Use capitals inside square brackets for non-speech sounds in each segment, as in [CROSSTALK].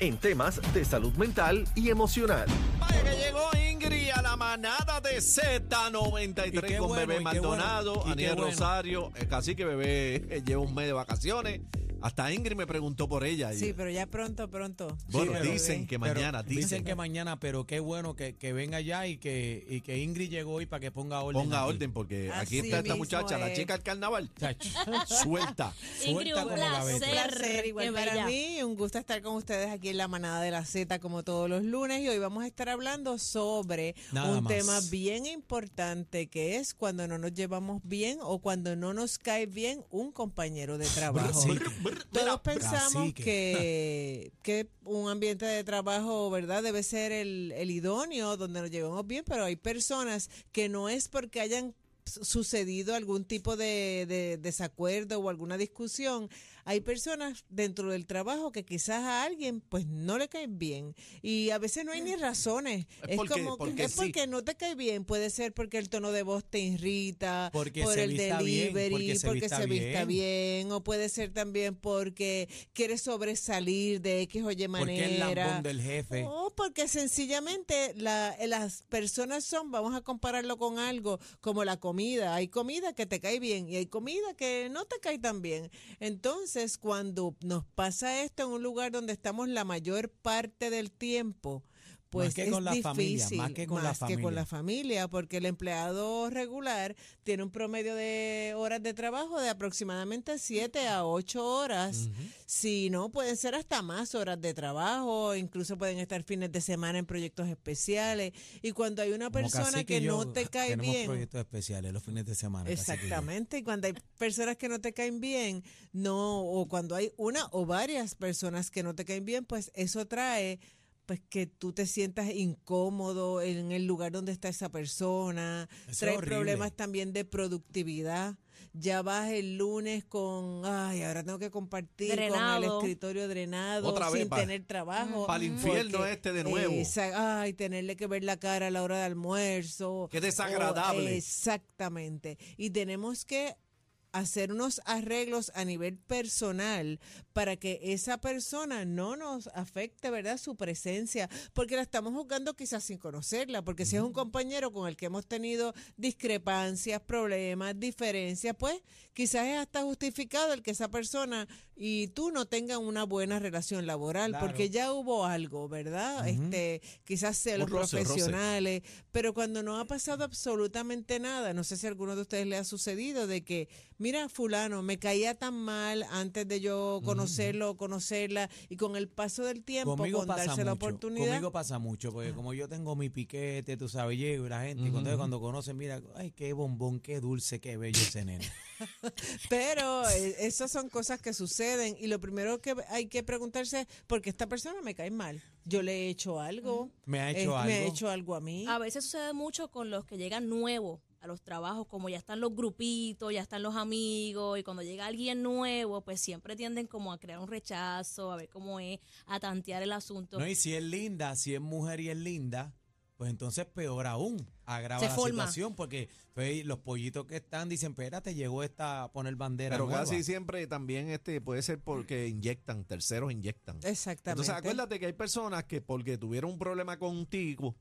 En temas de salud mental y emocional. Vaya que llegó Ingrid a la manada de Z93 Y qué con bueno, Bebé Maldonado, bueno, Aniel bueno. Rosario, eh, casi que Bebé eh, lleva un mes de vacaciones. Hasta Ingrid me preguntó por ella. y- Sí, pero ya pronto, pronto. bueno, Sí, dicen que Pero mañana, dicen, que mañana, pero qué bueno que, que venga ya y que, y que Ingrid llegó hoy para que ponga orden. ponga aquí. orden porque Así aquí está esta muchacha, la chica del carnaval, suelta. Ingrid, Suelta un como gaveta. Un placer. placer, igual Qué para bella. mí, un gusto estar con ustedes aquí en la manada de la Z como todos los lunes y hoy vamos a estar hablando sobre Nada un más. tema bien importante que es cuando no nos llevamos bien o cuando no nos cae bien un compañero de trabajo. Todos pensamos que, [LAUGHS] que un ambiente de trabajo, ¿verdad? Debe ser el, el idóneo, donde nos llevamos bien, pero hay personas que no es porque hayan su- sucedido algún tipo de, de desacuerdo o alguna discusión. Hay personas dentro del trabajo que quizás a alguien pues no le caen bien y a veces no hay ni razones. Es Es, porque- como que porque es sí. porque no te cae bien. Puede ser porque el tono de voz te irrita, Porque por el bien, delivery, porque se vista bien. bien, o puede ser también porque quiere sobresalir de X o Y Porque el manera. lambón del jefe. O porque sencillamente la- las personas son, vamos a compararlo con algo como la comida. Hay comida que te cae bien y hay comida que no te cae tan bien. Entonces, cuando nos pasa esto en un lugar donde estamos la mayor parte del tiempo, pues que es con la familia, difícil, más que con la más que con familia. la familia, porque el empleado regular tiene un promedio de horas de trabajo de aproximadamente 7 a 8 horas. Si no, pueden ser hasta más horas de trabajo, incluso pueden estar fines de semana en proyectos especiales. Y cuando hay una Como persona que no te cae tenemos bien, proyectos especiales los fines de semana. Exactamente, y cuando hay personas que no te caen bien, no, o cuando hay una o varias personas que no te caen bien, pues eso trae pues que tú te sientas incómodo en el lugar donde está esa persona, Eso es trae problemas también de productividad. Ya vas el lunes con, ay, ahora tengo que compartir con el Drenado. escritorio drenado, Otra vez sin pa- tener trabajo. Para el infierno porque, este de nuevo. esa- ay, tenerle que ver la cara a la hora de almuerzo. Qué desagradable. O- exactamente. Y tenemos que hacer unos arreglos a nivel personal para que esa persona no nos afecte, ¿verdad? Su presencia, porque la estamos juzgando quizás sin conocerla, porque si es un compañero con el que hemos tenido discrepancias, problemas, diferencias, pues quizás es hasta justificado el que esa persona y tú no tengan una buena relación laboral, Claro. porque ya hubo algo, ¿verdad? Este, quizás roce, roce. profesionales, pero cuando no ha pasado absolutamente nada, no sé si a alguno de ustedes le ha sucedido de que, mira, fulano, me caía tan mal antes de yo conocerlo o conocerla, y con el paso del tiempo, Conmigo con pasa darse la oportunidad. Ah. Conmigo pasa mucho, porque como yo tengo mi piquete, tú sabes, llego y la gente, y cuando, cuando conocen, mira, ay, qué bombón, qué dulce, qué bello ese nene. [LAUGHS] Pero eh, esas son cosas que suceden y lo primero que hay que preguntarse es, ¿por qué esta persona me cae mal? Yo le he hecho algo. Me ha Eh, hecho Me ha algo. hecho algo a mí. A veces sucede mucho con los que llegan nuevos a los trabajos, como ya están los grupitos, ya están los amigos, y cuando llega alguien nuevo, pues siempre tienden como a crear un rechazo, a ver cómo es, a tantear el asunto. No, y si es linda, si es mujer y es linda, pues entonces peor aún, agrava Se la forma. situación, porque pues, los pollitos que están dicen, espérate, llegó esta a poner bandera Pero nueva". casi siempre también este puede ser porque inyectan, terceros inyectan. Exactamente. Entonces acuérdate que hay personas que porque tuvieron un problema contigo,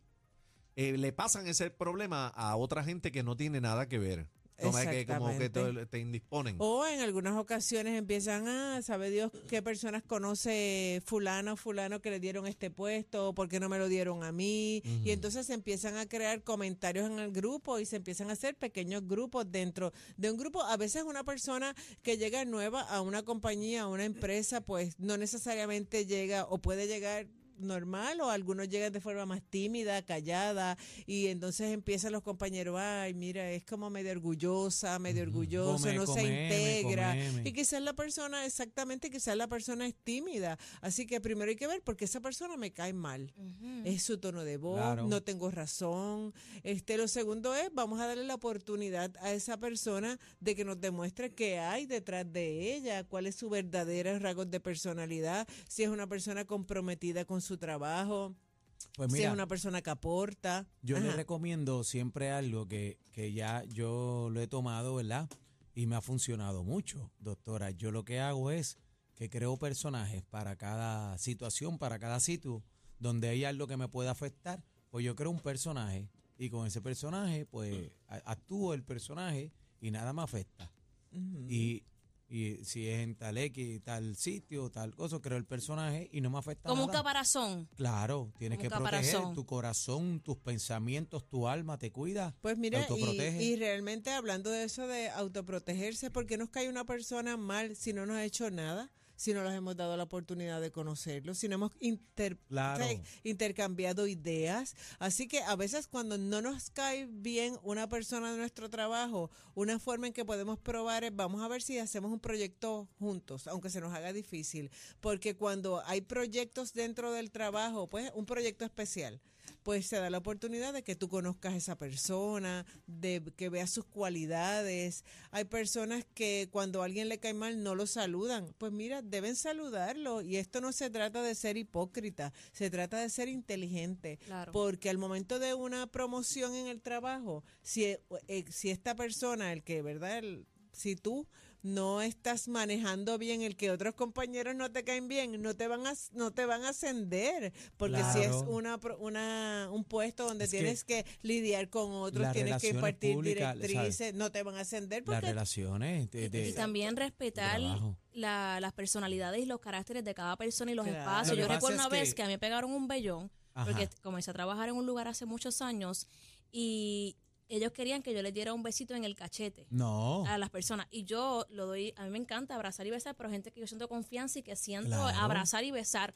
eh, le pasan ese problema a otra gente que no tiene nada que ver. Que como que te, te indisponen. O en algunas ocasiones empiezan, ah, sabe Dios qué personas conoce fulano fulano que le dieron este puesto, por qué no me lo dieron a mí. Y entonces se empiezan a crear comentarios en el grupo y se empiezan a hacer pequeños grupos dentro de un grupo. A veces una persona que llega nueva a una compañía, a una empresa, pues no necesariamente llega o puede llegar normal o algunos llegan de forma más tímida, callada y entonces empiezan los compañeros, ay, mira, es como medio orgullosa, medio orgulloso, Come, no se comeme, y quizás la persona, exactamente, quizás la persona es tímida, así que primero hay que ver porque esa persona me cae mal, es su tono de voz, Claro. no tengo razón, este, lo segundo es, vamos a darle la oportunidad a esa persona de que nos demuestre qué hay detrás de ella, cuál es su verdadera rasgos de personalidad, si es una persona comprometida con su trabajo, Pues si es una persona que aporta. yo le recomiendo siempre algo que, que ya yo lo he tomado, ¿verdad? Y me ha funcionado mucho, doctora. Yo lo que hago es que creo personajes para cada situación, para cada sitio donde hay algo que me pueda afectar. Pues yo creo un personaje y con ese personaje, pues a- actúo el personaje y nada me afecta. Y, y si es en tal X, tal sitio, tal cosa, creo el personaje y no me afecta Como un caparazón. Claro, tienes Como que proteger tu corazón, tus pensamientos, tu alma, te cuida. Pues te mira, y, autoprotege. y realmente hablando de eso de autoprotegerse, ¿por qué nos cae una persona mal si no nos ha hecho nada? Si no les hemos dado la oportunidad de conocerlo, si no hemos inter- Claro. intercambiado ideas. Así que a veces cuando no nos cae bien una persona de nuestro trabajo, una forma en que podemos probar es vamos a ver si hacemos un proyecto juntos, aunque se nos haga difícil. Porque cuando hay proyectos dentro del trabajo, pues un proyecto especial pues se da la oportunidad de que tú conozcas a esa persona, de que veas sus cualidades. Hay personas que cuando a alguien le cae mal no lo saludan. Pues mira, deben saludarlo. Y esto no se trata de ser hipócrita, se trata de ser inteligente. Claro. Porque al momento de una promoción en el trabajo, si, eh, si esta persona, el que, ¿verdad? El- si tú no estás manejando bien el que otros compañeros no te caen bien, no te van a no te van a ascender, porque si es una pro- una un puesto donde Es tienes que, lidiar con otros, las tienes que relaciones impartir directrices, no te van a ascender Las porque relaciones de, de- y también respetar la- las personalidades y los caracteres de cada persona y los Claro. espacios. Lo Yo recuerdo una vez que- que a mí me pegaron un vellón, porque comencé a trabajar en un lugar hace muchos años y ellos querían que yo les diera un besito en el cachete. No. a las personas. Y yo lo doy, a mí me encanta abrazar y besar, pero gente que yo siento confianza y que siento Claro. abrazar y besar.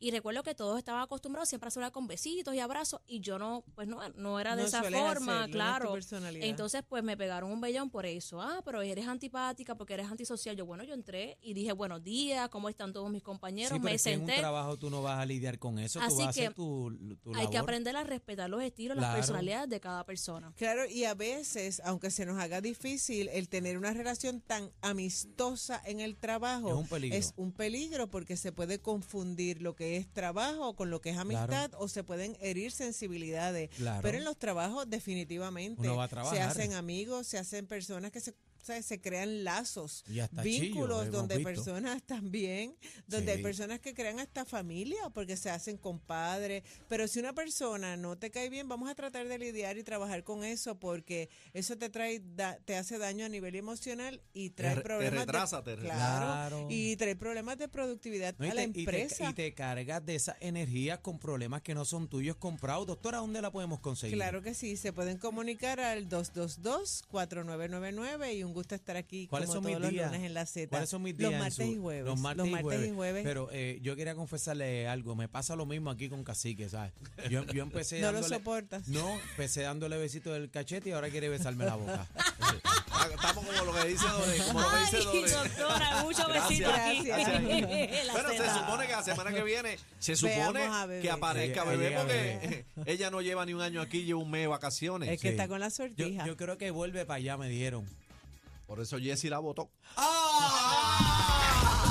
Y recuerdo que todos estaban acostumbrados siempre a hablar con besitos y abrazos y yo no, pues no, no era de No esa forma, hacerlo, no es tu claro. Entonces pues me pegaron un vellón por eso. Ah, pero eres antipática porque eres antisocial. Yo, bueno, yo entré y dije, buenos días, ¿cómo están todos mis compañeros? Sí, pero me es que en un senté. trabajo tú no vas a lidiar con eso, tú Así vas a hacer que tu, tu Hay que labor. aprender a respetar los estilos, las personalidades de cada persona. Claro, y a veces, aunque se nos haga difícil, el tener una relación tan amistosa en el trabajo Es un peligro. es un peligro porque se puede confundir lo que es trabajo con lo que es amistad o se pueden herir sensibilidades. Claro. Pero en los trabajos definitivamente se hacen amigos, se hacen personas que se o sea, se crean lazos, Y hasta chillo, vínculos donde visto. personas [LAUGHS] también, donde hay personas que crean hasta familia porque se hacen compadres. Pero si una persona no te cae bien, vamos a tratar de lidiar y trabajar con eso porque eso te trae, da- te hace daño a nivel emocional y trae te problemas. retrasa, de, te claro, Claro. y trae problemas de productividad No, a la te- y te- empresa. Y te, cargas de esa energía con problemas que no son tuyos comprados. Doctora, ¿dónde la podemos conseguir? Claro que sí, se pueden comunicar al 222-4999 y un gusto estar aquí ¿Cuáles como son todos mis los días? lunes en la Z. ¿Cuáles son mis días? Los martes su- y jueves. Los martes, y, jueves. jueves. Pero eh, yo quería confesarle algo. Me pasa lo mismo aquí con Cacique, ¿sabes? Yo, yo empecé [LAUGHS] No lo dándole- soportas. No, empecé dándole besito del cachete y ahora quiere besarme la boca. [LAUGHS] Estamos como lo que dice Dore, como lo que dice Ay, Dore. doctora, mucho Gracias. besito aquí. Gracias. [LAUGHS] Bueno, se supone que la semana que viene se supone a que aparezca Ella- bebé ella porque ella no lleva ni un año aquí, lleva un mes de vacaciones. es que Sí. está con la Yo, sortija. yo creo que vuelve para allá, me dijeron. Por eso Jessy la votó.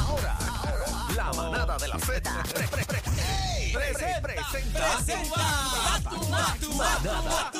Ahora, la manada de la Z pre- pre- pre- presenta. Presenta. Manada